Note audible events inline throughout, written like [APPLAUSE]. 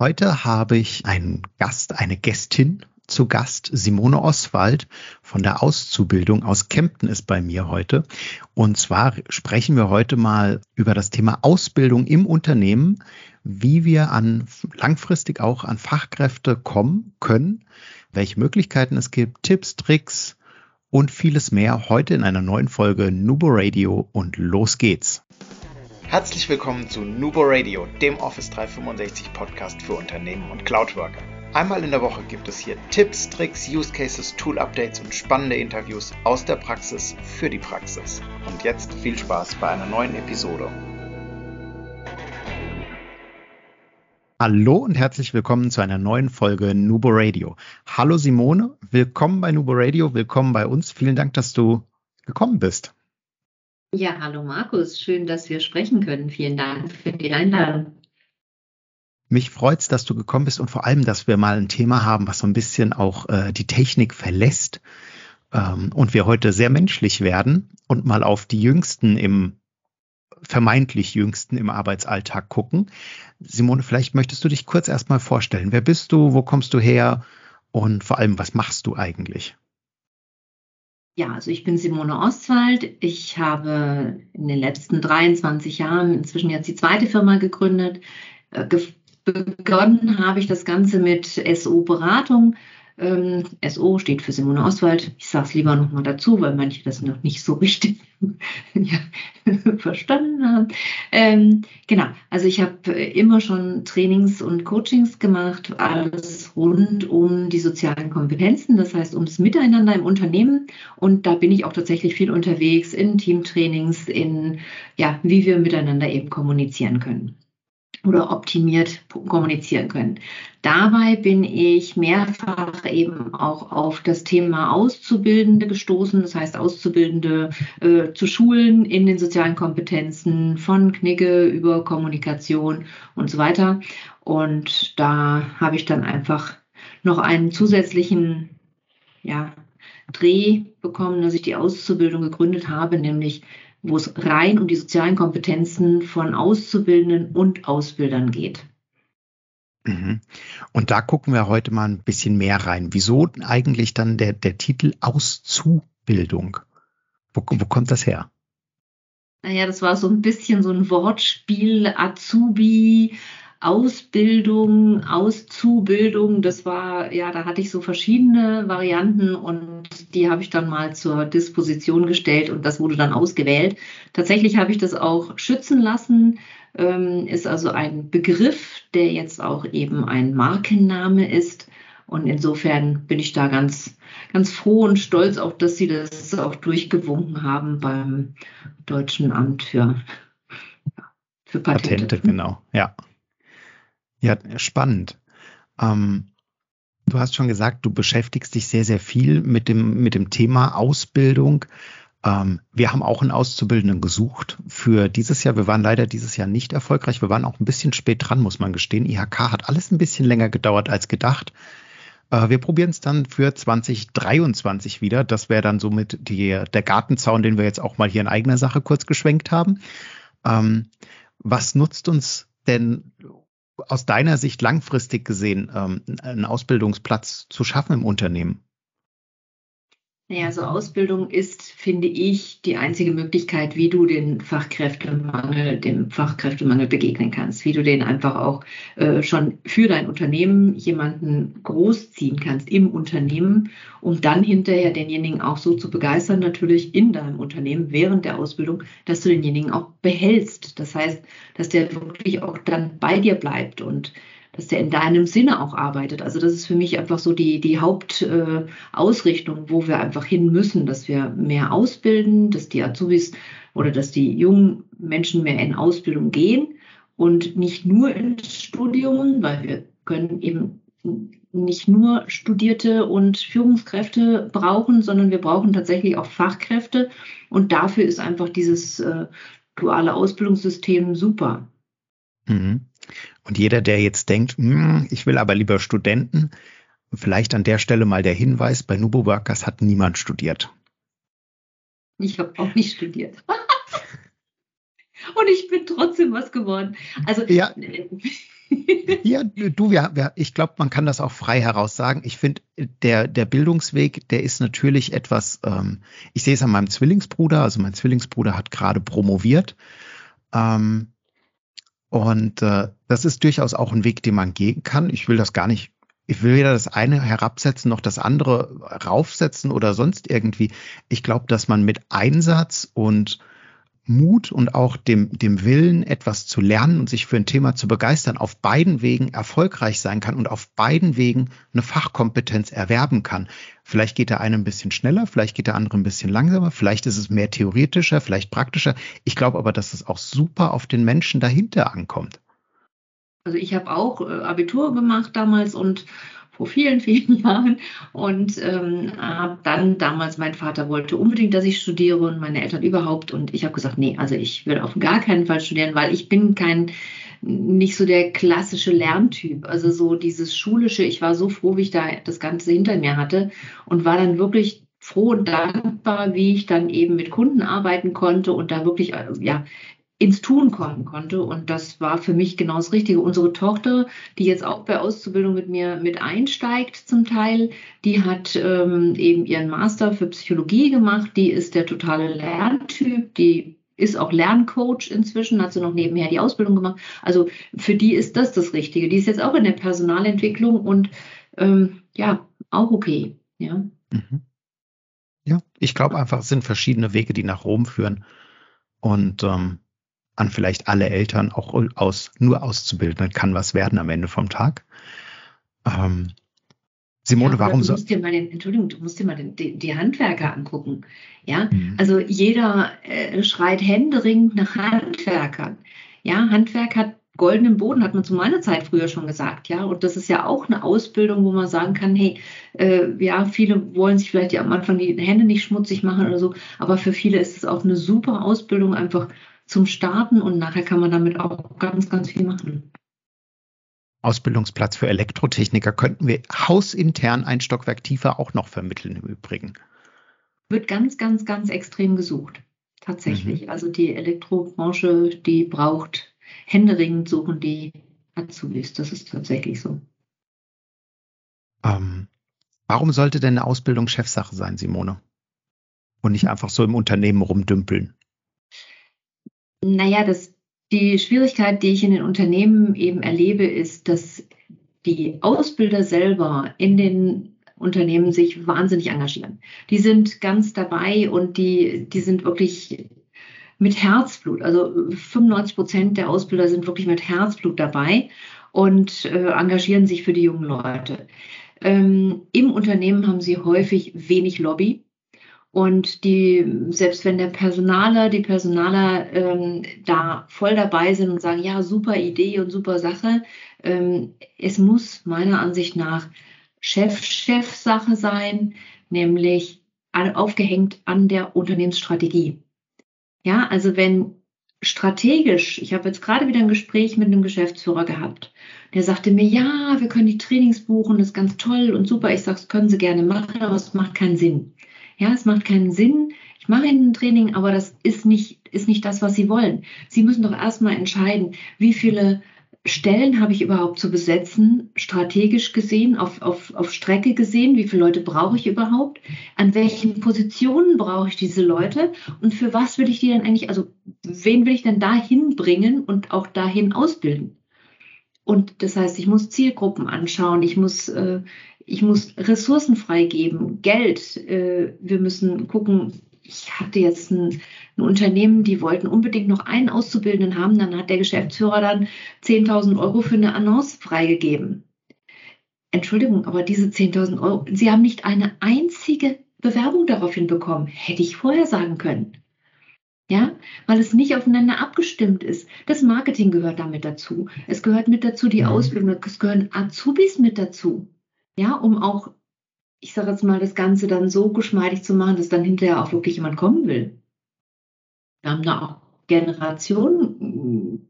Heute habe ich einen Gast, eine Gästin zu Gast. Simone Oswald von der Auszubildung aus Kempten ist bei mir heute. Und zwar sprechen wir heute mal über das Thema Ausbildung im Unternehmen, wie wir an langfristig auch an Fachkräfte kommen können, welche Möglichkeiten es gibt, Tipps, Tricks und vieles mehr heute in einer neuen Folge Nubo Radio und los geht's. Herzlich willkommen zu Nubo Radio, dem Office 365 Podcast für Unternehmen und Cloudworker. Einmal in der Woche gibt es hier Tipps, Tricks, Use Cases, Tool Updates und spannende Interviews aus der Praxis für die Praxis. Und jetzt viel Spaß bei einer neuen Episode. Hallo und herzlich willkommen zu einer neuen Folge Nubo Radio. Hallo Simone, willkommen bei Nubo Radio, willkommen bei uns. Vielen Dank, dass du gekommen bist. Ja, hallo Markus, schön, dass wir sprechen können. Vielen Dank für die Einladung. Mich freut's, dass du gekommen bist und vor allem, dass wir mal ein Thema haben, was so ein bisschen auch äh, die Technik verlässt ähm, und wir heute sehr menschlich werden und mal auf die Jüngsten im vermeintlich Jüngsten im Arbeitsalltag gucken. Simone, vielleicht möchtest du dich kurz erstmal vorstellen. Wer bist du? Wo kommst du her? Und vor allem, was machst du eigentlich? Ja, also ich bin Simone Ostwald. Ich habe in den letzten 23 Jahren inzwischen jetzt die zweite Firma gegründet. Äh, begonnen habe ich das Ganze mit SO-Beratung. Ähm, SO steht für Simone Oswald. Ich sage es lieber nochmal dazu, weil manche das noch nicht so [LAUGHS] richtig [LAUGHS] verstanden haben. Ähm, genau, also ich habe immer schon Trainings und Coachings gemacht, alles rund um die sozialen Kompetenzen, das heißt ums Miteinander im Unternehmen. Und da bin ich auch tatsächlich viel unterwegs in Teamtrainings, in ja, wie wir miteinander eben kommunizieren können oder optimiert kommunizieren können. Dabei bin ich mehrfach eben auch auf das Thema Auszubildende gestoßen, das heißt Auszubildende äh, zu schulen in den sozialen Kompetenzen von Knigge über Kommunikation und so weiter. Und da habe ich dann einfach noch einen zusätzlichen ja, Dreh bekommen, dass ich die Auszubildung gegründet habe, nämlich wo es rein um die sozialen Kompetenzen von Auszubildenden und Ausbildern geht. Mhm. Und da gucken wir heute mal ein bisschen mehr rein. Wieso eigentlich dann der, der Titel Auszubildung? Wo, wo kommt das her? Naja, das war so ein bisschen so ein Wortspiel, Azubi, Ausbildung, Auszubildung, das war, ja, da hatte ich so verschiedene Varianten und die habe ich dann mal zur Disposition gestellt und das wurde dann ausgewählt. Tatsächlich habe ich das auch schützen lassen, ähm, ist also ein Begriff, der jetzt auch eben ein Markenname ist. Und insofern bin ich da ganz, ganz froh und stolz auch, dass Sie das auch durchgewunken haben beim Deutschen Amt für, für Patente. Patente genau, ja. Ja, spannend. Ähm, du hast schon gesagt, du beschäftigst dich sehr, sehr viel mit dem, mit dem Thema Ausbildung. Ähm, wir haben auch einen Auszubildenden gesucht für dieses Jahr. Wir waren leider dieses Jahr nicht erfolgreich. Wir waren auch ein bisschen spät dran, muss man gestehen. IHK hat alles ein bisschen länger gedauert als gedacht. Äh, wir probieren es dann für 2023 wieder. Das wäre dann somit die, der Gartenzaun, den wir jetzt auch mal hier in eigener Sache kurz geschwenkt haben. Ähm, was nutzt uns denn aus deiner Sicht langfristig gesehen ähm, einen Ausbildungsplatz zu schaffen im Unternehmen? Naja, so Ausbildung ist, finde ich, die einzige Möglichkeit, wie du den Fachkräftemangel, dem Fachkräftemangel begegnen kannst, wie du den einfach auch äh, schon für dein Unternehmen jemanden großziehen kannst im Unternehmen, um dann hinterher denjenigen auch so zu begeistern, natürlich in deinem Unternehmen während der Ausbildung, dass du denjenigen auch behältst. Das heißt, dass der wirklich auch dann bei dir bleibt und dass der in deinem Sinne auch arbeitet. Also das ist für mich einfach so die, die Hauptausrichtung, äh, wo wir einfach hin müssen, dass wir mehr ausbilden, dass die Azubis oder dass die jungen Menschen mehr in Ausbildung gehen und nicht nur ins Studium, weil wir können eben nicht nur Studierte und Führungskräfte brauchen, sondern wir brauchen tatsächlich auch Fachkräfte. Und dafür ist einfach dieses äh, duale Ausbildungssystem super. Mhm. Und jeder, der jetzt denkt, hm, ich will aber lieber Studenten, vielleicht an der Stelle mal der Hinweis, bei Nubo Workers hat niemand studiert. Ich habe auch nicht studiert. Und ich bin trotzdem was geworden. Also ja. ja, du, ja ich glaube, man kann das auch frei heraus sagen. Ich finde, der, der Bildungsweg, der ist natürlich etwas, ähm, ich sehe es an meinem Zwillingsbruder, also mein Zwillingsbruder hat gerade promoviert. Ähm, und äh, das ist durchaus auch ein Weg, den man gehen kann. Ich will das gar nicht, ich will weder das eine herabsetzen noch das andere raufsetzen oder sonst irgendwie. Ich glaube, dass man mit Einsatz und Mut und auch dem, dem Willen, etwas zu lernen und sich für ein Thema zu begeistern, auf beiden Wegen erfolgreich sein kann und auf beiden Wegen eine Fachkompetenz erwerben kann. Vielleicht geht der eine ein bisschen schneller, vielleicht geht der andere ein bisschen langsamer, vielleicht ist es mehr theoretischer, vielleicht praktischer. Ich glaube aber, dass es auch super auf den Menschen dahinter ankommt. Also ich habe auch äh, Abitur gemacht damals und vor vielen, [LAUGHS] vielen Jahren. Und ähm, habe dann damals, mein Vater wollte unbedingt, dass ich studiere und meine Eltern überhaupt. Und ich habe gesagt, nee, also ich will auf gar keinen Fall studieren, weil ich bin kein nicht so der klassische Lerntyp, also so dieses schulische, ich war so froh, wie ich da das Ganze hinter mir hatte und war dann wirklich froh und dankbar, wie ich dann eben mit Kunden arbeiten konnte und da wirklich äh, ja ins Tun kommen konnte. Und das war für mich genau das Richtige. Unsere Tochter, die jetzt auch bei Auszubildung mit mir mit einsteigt zum Teil, die hat ähm, eben ihren Master für Psychologie gemacht. Die ist der totale Lerntyp, die ist auch Lerncoach inzwischen, hat sie noch nebenher die Ausbildung gemacht. Also für die ist das das Richtige. Die ist jetzt auch in der Personalentwicklung und ähm, ja, auch okay. Ja, mhm. ja ich glaube einfach, es sind verschiedene Wege, die nach Rom führen. Und ähm, an vielleicht alle Eltern auch aus, nur auszubilden, kann was werden am Ende vom Tag. Ähm, Simone, ja, warum so? Entschuldigung, du musst dir mal den, die, die, Handwerker angucken. Ja, mhm. also jeder äh, schreit händeringend nach Handwerkern. Ja, Handwerk hat goldenen Boden, hat man zu meiner Zeit früher schon gesagt. Ja, und das ist ja auch eine Ausbildung, wo man sagen kann, hey, äh, ja, viele wollen sich vielleicht am Anfang die Hände nicht schmutzig machen oder so, aber für viele ist es auch eine super Ausbildung, einfach zum Starten und nachher kann man damit auch ganz, ganz viel machen. Ausbildungsplatz für Elektrotechniker könnten wir hausintern ein Stockwerk tiefer auch noch vermitteln im Übrigen. Wird ganz, ganz, ganz extrem gesucht. Tatsächlich. Mhm. Also die Elektrobranche, die braucht händeringend suchen die Azubis. Das ist tatsächlich so. Ähm, warum sollte denn eine Ausbildung Chefsache sein, Simone? Und nicht [LAUGHS] einfach so im Unternehmen rumdümpeln? Naja, das, die Schwierigkeit, die ich in den Unternehmen eben erlebe, ist, dass die Ausbilder selber in den Unternehmen sich wahnsinnig engagieren. Die sind ganz dabei und die, die sind wirklich mit Herzblut. Also 95 Prozent der Ausbilder sind wirklich mit Herzblut dabei und äh, engagieren sich für die jungen Leute. Ähm, Im Unternehmen haben sie häufig wenig Lobby. Und die, selbst wenn der Personaler, die Personaler ähm, da voll dabei sind und sagen, ja, super Idee und super Sache, ähm, es muss meiner Ansicht nach Chef-Chef-Sache sein, nämlich aufgehängt an der Unternehmensstrategie. Ja, also wenn strategisch, ich habe jetzt gerade wieder ein Gespräch mit einem Geschäftsführer gehabt, der sagte mir, ja, wir können die Trainings buchen, das ist ganz toll und super. Ich sage, das können Sie gerne machen, aber es macht keinen Sinn. Ja, es macht keinen Sinn. Ich mache Ihnen ein Training, aber das ist nicht, ist nicht das, was Sie wollen. Sie müssen doch erstmal entscheiden, wie viele Stellen habe ich überhaupt zu besetzen, strategisch gesehen, auf, auf, auf Strecke gesehen, wie viele Leute brauche ich überhaupt, an welchen Positionen brauche ich diese Leute und für was will ich die denn eigentlich, also wen will ich denn dahin bringen und auch dahin ausbilden? Und das heißt, ich muss Zielgruppen anschauen, ich muss, äh, ich muss Ressourcen freigeben, Geld. Äh, wir müssen gucken, ich hatte jetzt ein, ein, Unternehmen, die wollten unbedingt noch einen Auszubildenden haben, dann hat der Geschäftsführer dann 10.000 Euro für eine Annonce freigegeben. Entschuldigung, aber diese 10.000 Euro, Sie haben nicht eine einzige Bewerbung daraufhin bekommen. Hätte ich vorher sagen können. Ja, weil es nicht aufeinander abgestimmt ist. Das Marketing gehört damit dazu. Es gehört mit dazu die mhm. Ausbildung. Es gehören Azubis mit dazu ja, um auch, ich sage jetzt mal, das Ganze dann so geschmeidig zu machen, dass dann hinterher auch wirklich jemand kommen will. Wir haben da auch Generationen hm,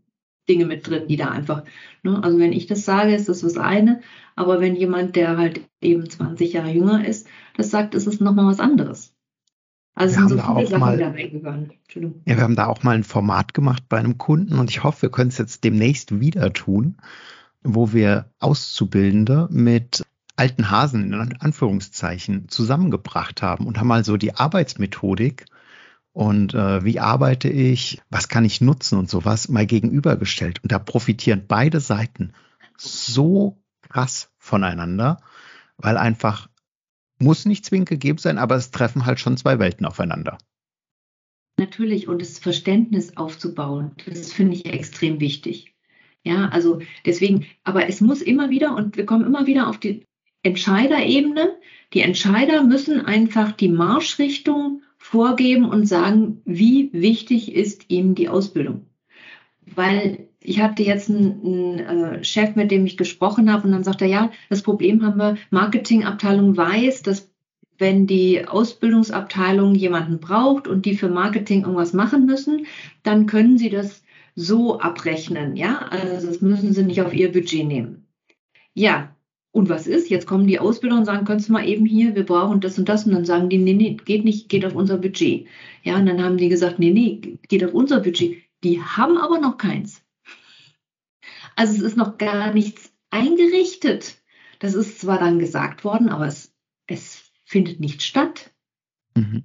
Dinge mit drin, die da einfach, ne, also wenn ich das sage, ist das das eine, aber wenn jemand, der halt eben 20 Jahre jünger ist, das sagt, ist es nochmal was anderes. Also wir es sind so viele Sachen, mal. Ja, wir haben da auch mal ein Format gemacht bei einem Kunden und ich hoffe, wir können es jetzt demnächst wieder tun. wo wir Auszubildende mit alten Hasen in Anführungszeichen zusammengebracht haben und haben mal so die Arbeitsmethodik und äh, wie arbeite ich, was kann ich nutzen und sowas mal gegenübergestellt. Und da profitieren beide Seiten so krass voneinander, weil einfach muss nicht zwingend gegeben sein, aber es treffen halt schon zwei Welten aufeinander. Natürlich, und das Verständnis aufzubauen, das finde ich extrem wichtig. Ja, also deswegen, aber es muss immer wieder, und wir kommen immer wieder auf die Entscheiderebene. Die Entscheider müssen einfach die Marschrichtung vorgeben und sagen, wie wichtig ist ihnen die Ausbildung. Weil ich hatte jetzt einen, einen äh, Chef, mit dem ich gesprochen habe, und dann sagt er, ja, das Problem haben wir, Marketingabteilung weiß, dass wenn die Ausbildungsabteilung jemanden braucht und die für Marketing irgendwas machen müssen, dann können sie das so abrechnen. Ja, also das müssen sie nicht auf ihr Budget nehmen. Ja, und was ist? Jetzt kommen die Ausbilder und sagen, könntest du mal eben hier, wir brauchen das und das. Und dann sagen die, nee, nee, geht nicht, geht auf unser Budget. Ja, und dann haben die gesagt, nee, nee, geht auf unser Budget. Die haben aber noch keins. Also es ist noch gar nichts eingerichtet. Das ist zwar dann gesagt worden, aber es, es findet nicht statt. Mhm.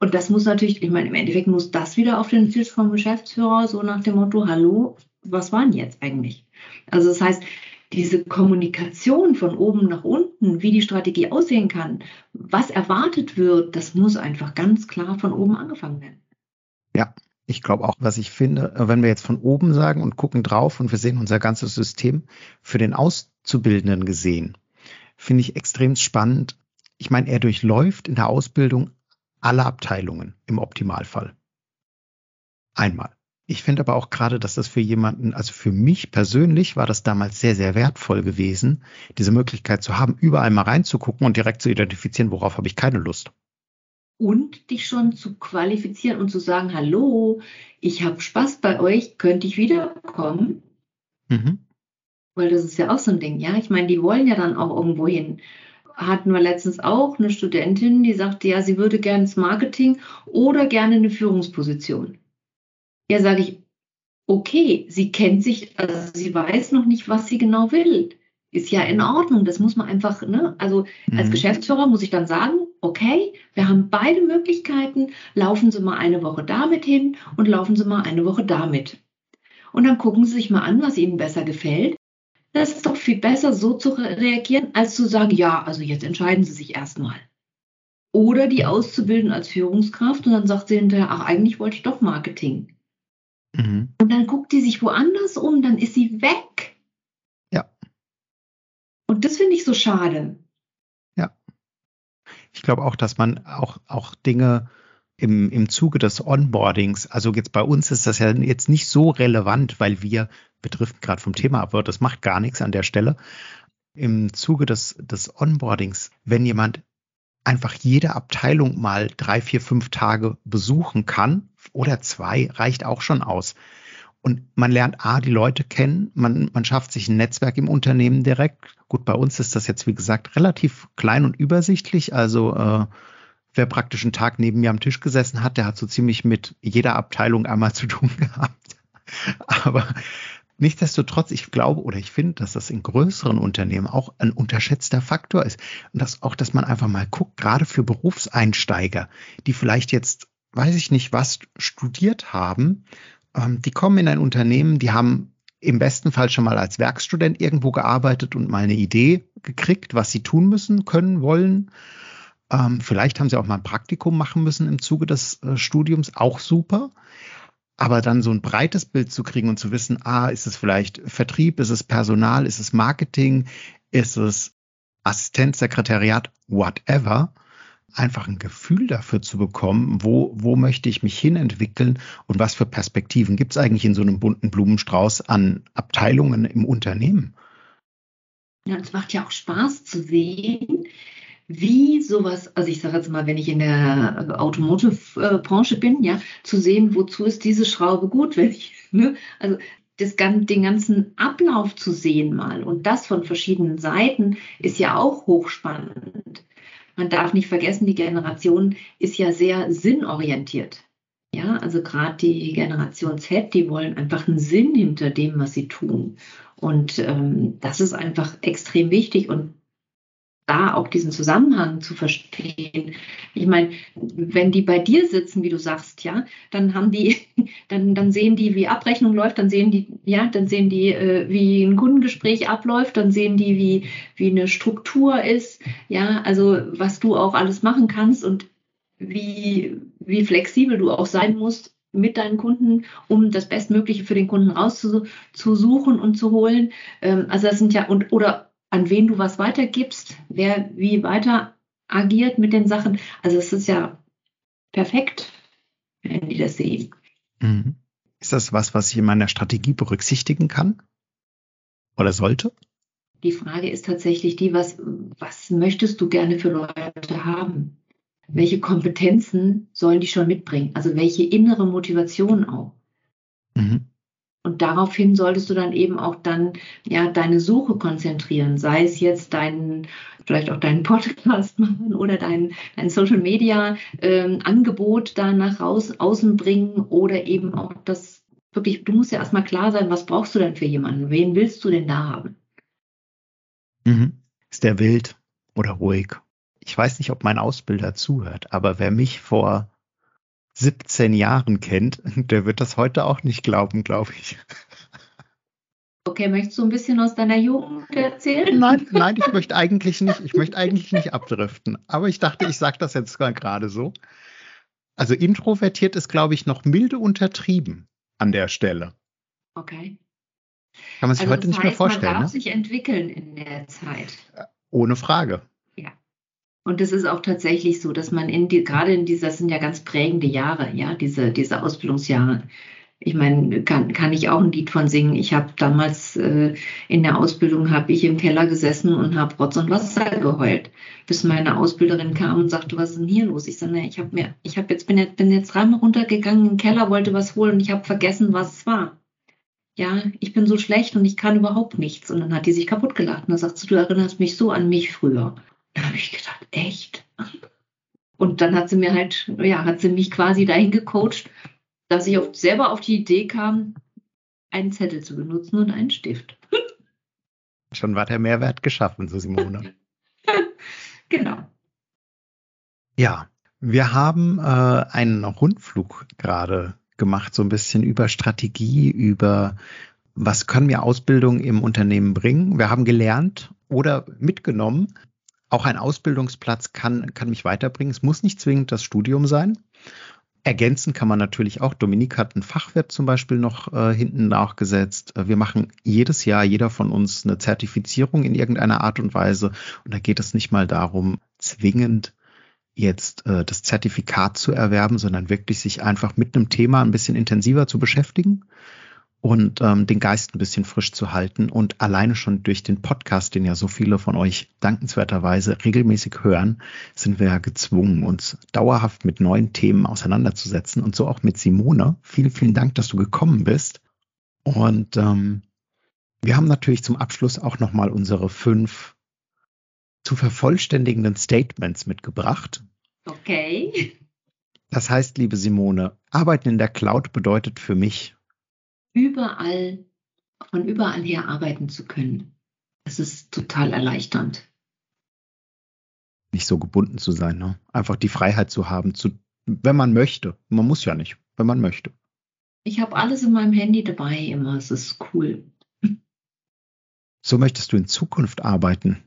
Und das muss natürlich, ich meine, im Endeffekt muss das wieder auf den Tisch vom Geschäftsführer, so nach dem Motto, hallo, was war denn jetzt eigentlich? Also das heißt, diese Kommunikation von oben nach unten, wie die Strategie aussehen kann, was erwartet wird, das muss einfach ganz klar von oben angefangen werden. Ja, ich glaube auch, was ich finde, wenn wir jetzt von oben sagen und gucken drauf und wir sehen unser ganzes System für den Auszubildenden gesehen, finde ich extrem spannend. Ich meine, er durchläuft in der Ausbildung alle Abteilungen im Optimalfall. Einmal. Ich finde aber auch gerade, dass das für jemanden, also für mich persönlich war das damals sehr, sehr wertvoll gewesen, diese Möglichkeit zu haben, überall mal reinzugucken und direkt zu identifizieren, worauf habe ich keine Lust. Und dich schon zu qualifizieren und zu sagen, hallo, ich habe Spaß bei euch, könnte ich wiederkommen? Mhm. Weil das ist ja auch so ein Ding, ja. Ich meine, die wollen ja dann auch irgendwo hin hatten wir letztens auch eine Studentin, die sagte, ja, sie würde gerne ins Marketing oder gerne eine Führungsposition. Ja, sage ich, okay, sie kennt sich, also sie weiß noch nicht, was sie genau will. Ist ja in Ordnung, das muss man einfach, ne? Also mhm. als Geschäftsführer muss ich dann sagen, okay, wir haben beide Möglichkeiten, laufen Sie mal eine Woche damit hin und laufen Sie mal eine Woche damit. Und dann gucken Sie sich mal an, was Ihnen besser gefällt. Das ist doch viel besser, so zu reagieren, als zu sagen, ja, also jetzt entscheiden Sie sich erstmal. Oder die auszubilden als Führungskraft und dann sagt sie hinterher, ach, eigentlich wollte ich doch Marketing. Mhm. Und dann guckt die sich woanders um, dann ist sie weg. Ja. Und das finde ich so schade. Ja. Ich glaube auch, dass man auch, auch Dinge im, im Zuge des Onboardings, also jetzt bei uns ist das ja jetzt nicht so relevant, weil wir betrifft gerade vom Thema ab das macht gar nichts an der Stelle. Im Zuge des, des Onboardings, wenn jemand einfach jede Abteilung mal drei, vier, fünf Tage besuchen kann oder zwei, reicht auch schon aus. Und man lernt A, die Leute kennen, man, man schafft sich ein Netzwerk im Unternehmen direkt. Gut, bei uns ist das jetzt, wie gesagt, relativ klein und übersichtlich. Also äh, wer praktisch einen Tag neben mir am Tisch gesessen hat, der hat so ziemlich mit jeder Abteilung einmal [LAUGHS] zu tun gehabt. Aber Nichtsdestotrotz, ich glaube oder ich finde, dass das in größeren Unternehmen auch ein unterschätzter Faktor ist. Und dass auch, dass man einfach mal guckt, gerade für Berufseinsteiger, die vielleicht jetzt, weiß ich nicht, was studiert haben, ähm, die kommen in ein Unternehmen, die haben im besten Fall schon mal als Werkstudent irgendwo gearbeitet und mal eine Idee gekriegt, was sie tun müssen, können, wollen. Ähm, vielleicht haben sie auch mal ein Praktikum machen müssen im Zuge des äh, Studiums, auch super. Aber dann so ein breites Bild zu kriegen und zu wissen, ah, ist es vielleicht Vertrieb, ist es Personal, ist es Marketing, ist es Assistenz, Sekretariat, whatever, einfach ein Gefühl dafür zu bekommen, wo, wo möchte ich mich hinentwickeln und was für Perspektiven gibt es eigentlich in so einem bunten Blumenstrauß an Abteilungen im Unternehmen. Ja, es macht ja auch Spaß zu sehen, wie sowas, also ich sage jetzt mal, wenn ich in der Automotive-Branche bin, ja, zu sehen, wozu ist diese Schraube gut, wenn ich, [LAUGHS] ne, also das, den ganzen Ablauf zu sehen mal und das von verschiedenen Seiten ist ja auch hochspannend. Man darf nicht vergessen, die Generation ist ja sehr sinnorientiert. Ja, also gerade die Generation Z, die wollen einfach einen Sinn hinter dem, was sie tun. Und ähm, das ist einfach extrem wichtig und da auch diesen Zusammenhang zu verstehen. Ich meine, wenn die bei dir sitzen, wie du sagst, ja, dann haben die, [LAUGHS] dann, dann sehen die, wie Abrechnung läuft, dann sehen die, ja, dann sehen die, äh, wie ein Kundengespräch abläuft, dann sehen die, wie, wie eine Struktur ist, ja, also was du auch alles machen kannst und wie, wie flexibel du auch sein musst mit deinen Kunden, um das Bestmögliche für den Kunden rauszusuchen und zu holen. Ähm, also das sind ja, und, oder an wen du was weitergibst, wer wie weiter agiert mit den Sachen. Also es ist ja perfekt, wenn die das sehen. Mhm. Ist das was, was ich in meiner Strategie berücksichtigen kann? Oder sollte? Die Frage ist tatsächlich die, was, was möchtest du gerne für Leute haben? Welche Kompetenzen sollen die schon mitbringen? Also welche innere Motivation auch? Mhm. Und daraufhin solltest du dann eben auch dann ja deine Suche konzentrieren, sei es jetzt deinen, vielleicht auch deinen Podcast [LAUGHS] machen oder dein, dein Social Media ähm, Angebot da nach raus, außen bringen oder eben auch das wirklich, du musst ja erstmal klar sein, was brauchst du denn für jemanden? Wen willst du denn da haben? Mhm. Ist der wild oder ruhig? Ich weiß nicht, ob mein Ausbilder zuhört, aber wer mich vor 17 Jahren kennt, der wird das heute auch nicht glauben, glaube ich. Okay, möchtest du ein bisschen aus deiner Jugend erzählen? Nein, nein, ich möchte eigentlich nicht, ich möchte eigentlich nicht abdriften. Aber ich dachte, ich sage das jetzt gerade so. Also introvertiert ist, glaube ich, noch milde untertrieben an der Stelle. Okay. Kann man sich also heute nicht heißt, mehr vorstellen. Man darf ne? sich entwickeln in der Zeit. Ohne Frage. Und es ist auch tatsächlich so, dass man in die, gerade in dieser, das sind ja ganz prägende Jahre, ja, diese, diese Ausbildungsjahre. Ich meine, kann, kann ich auch ein Lied von singen. Ich habe damals äh, in der Ausbildung habe ich im Keller gesessen und habe Rotz und Wasser geheult, bis meine Ausbilderin kam und sagte, was ist denn hier los? Ich sage, ich habe mir, ich habe jetzt bin jetzt bin jetzt dreimal runtergegangen im Keller, wollte was holen und ich habe vergessen, was es war. Ja, ich bin so schlecht und ich kann überhaupt nichts. Und dann hat die sich kaputt gelacht und dann sagt sie, du erinnerst mich so an mich früher. Da habe ich gedacht, echt? Und dann hat sie mir halt, ja, hat sie mich quasi dahin gecoacht, dass ich auf, selber auf die Idee kam, einen Zettel zu benutzen und einen Stift. [LAUGHS] Schon war der Mehrwert geschaffen, so Simone. [LAUGHS] genau. Ja, wir haben äh, einen Rundflug gerade gemacht, so ein bisschen über Strategie, über was können wir Ausbildung im Unternehmen bringen. Wir haben gelernt oder mitgenommen, auch ein Ausbildungsplatz kann, kann mich weiterbringen. Es muss nicht zwingend das Studium sein. Ergänzen kann man natürlich auch. Dominik hat einen Fachwirt zum Beispiel noch äh, hinten nachgesetzt. Äh, wir machen jedes Jahr, jeder von uns, eine Zertifizierung in irgendeiner Art und Weise. Und da geht es nicht mal darum, zwingend jetzt äh, das Zertifikat zu erwerben, sondern wirklich sich einfach mit einem Thema ein bisschen intensiver zu beschäftigen und ähm, den Geist ein bisschen frisch zu halten. Und alleine schon durch den Podcast, den ja so viele von euch dankenswerterweise regelmäßig hören, sind wir ja gezwungen, uns dauerhaft mit neuen Themen auseinanderzusetzen und so auch mit Simone. Vielen, vielen Dank, dass du gekommen bist. Und ähm, wir haben natürlich zum Abschluss auch nochmal unsere fünf zu vervollständigenden Statements mitgebracht. Okay. Das heißt, liebe Simone, Arbeiten in der Cloud bedeutet für mich überall, von überall her arbeiten zu können. Das ist total erleichternd. Nicht so gebunden zu sein, ne? Einfach die Freiheit zu haben, zu, wenn man möchte. Man muss ja nicht, wenn man möchte. Ich habe alles in meinem Handy dabei immer. Es ist cool. So möchtest du in Zukunft arbeiten?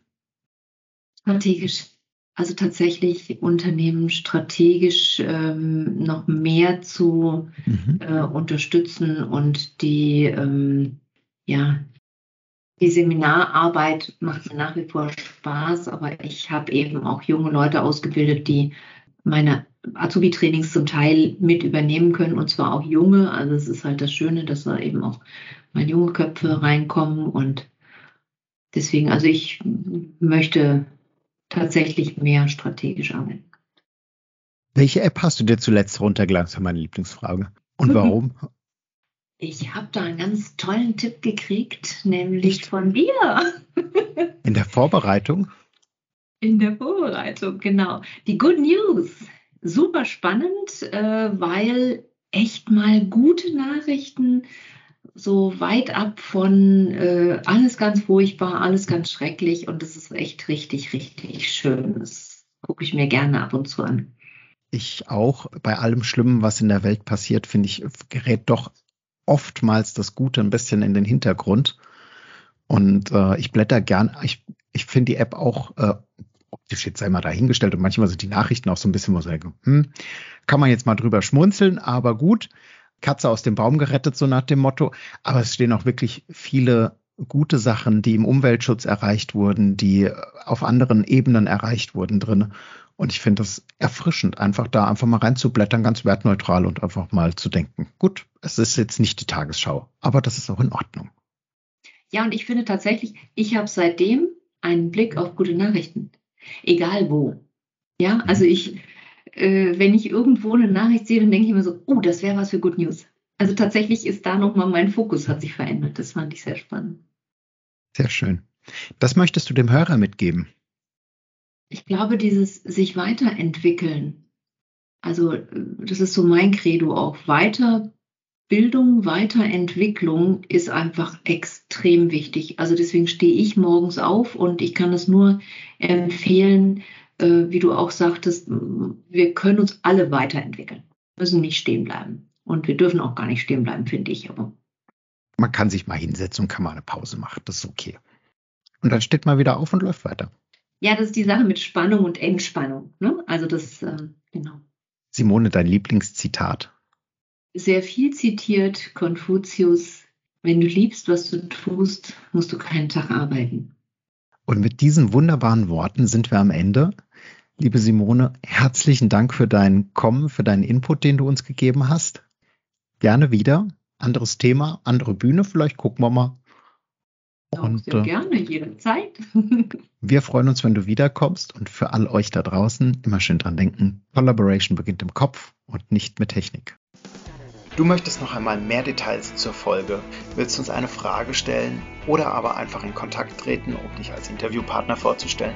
Strategisch also tatsächlich Unternehmen strategisch ähm, noch mehr zu mhm. äh, unterstützen und die, ähm, ja, die Seminararbeit macht mir nach wie vor Spaß, aber ich habe eben auch junge Leute ausgebildet, die meine Azubi-Trainings zum Teil mit übernehmen können und zwar auch junge. Also es ist halt das Schöne, dass da eben auch mal junge Köpfe reinkommen und deswegen, also ich möchte tatsächlich mehr strategisch arbeiten. Welche App hast du dir zuletzt runtergeladen? Das ist meine Lieblingsfrage. Und warum? Ich habe da einen ganz tollen Tipp gekriegt, nämlich von dir. [LAUGHS] In der Vorbereitung? In der Vorbereitung, genau. Die Good News. Super spannend, äh, weil echt mal gute Nachrichten so weit ab von äh, alles ganz furchtbar, alles ganz schrecklich und es ist echt richtig, richtig schön. Das gucke ich mir gerne ab und zu an. Ich auch. Bei allem Schlimmen, was in der Welt passiert, finde ich, gerät doch oftmals das Gute ein bisschen in den Hintergrund. Und äh, ich blätter gern, ich, ich finde die App auch, äh, optisch jetzt sei mal dahingestellt und manchmal sind die Nachrichten auch so ein bisschen, wo ich sage, hm, kann man jetzt mal drüber schmunzeln, aber gut. Katze aus dem Baum gerettet, so nach dem Motto. Aber es stehen auch wirklich viele gute Sachen, die im Umweltschutz erreicht wurden, die auf anderen Ebenen erreicht wurden drin. Und ich finde das erfrischend, einfach da einfach mal reinzublättern, ganz wertneutral und einfach mal zu denken, gut, es ist jetzt nicht die Tagesschau, aber das ist auch in Ordnung. Ja, und ich finde tatsächlich, ich habe seitdem einen Blick auf gute Nachrichten, egal wo. Ja, also ich, äh, wenn ich irgendwo eine Nachricht sehe, dann denke ich immer so, oh, das wäre was für Good News. Also tatsächlich ist da nochmal mein Fokus hat sich verändert. Das fand ich sehr spannend. Sehr schön. Das möchtest du dem Hörer mitgeben? Ich glaube, dieses sich weiterentwickeln. Also das ist so mein Credo auch. Weiterbildung, Weiterentwicklung ist einfach extrem wichtig. Also deswegen stehe ich morgens auf und ich kann es nur empfehlen, äh, wie du auch sagtest, wir können uns alle weiterentwickeln, müssen nicht stehen bleiben. Und wir dürfen auch gar nicht stehen bleiben, finde ich. Aber man kann sich mal hinsetzen und kann mal eine Pause machen. Das ist okay. Und dann steht man wieder auf und läuft weiter. Ja, das ist die Sache mit Spannung und Entspannung. Ne? Also das, äh, genau. Simone, dein Lieblingszitat? Sehr viel zitiert, Konfuzius. Wenn du liebst, was du tust, musst du keinen Tag arbeiten. Und mit diesen wunderbaren Worten sind wir am Ende. Liebe Simone, herzlichen Dank für dein Kommen, für deinen Input, den du uns gegeben hast. Gerne wieder. Anderes Thema, andere Bühne, vielleicht gucken wir mal. Und, sehr äh, gerne, jederzeit. [LAUGHS] wir freuen uns, wenn du wiederkommst und für all euch da draußen immer schön dran denken, Collaboration beginnt im Kopf und nicht mit Technik. Du möchtest noch einmal mehr Details zur Folge, willst uns eine Frage stellen oder aber einfach in Kontakt treten, um dich als Interviewpartner vorzustellen?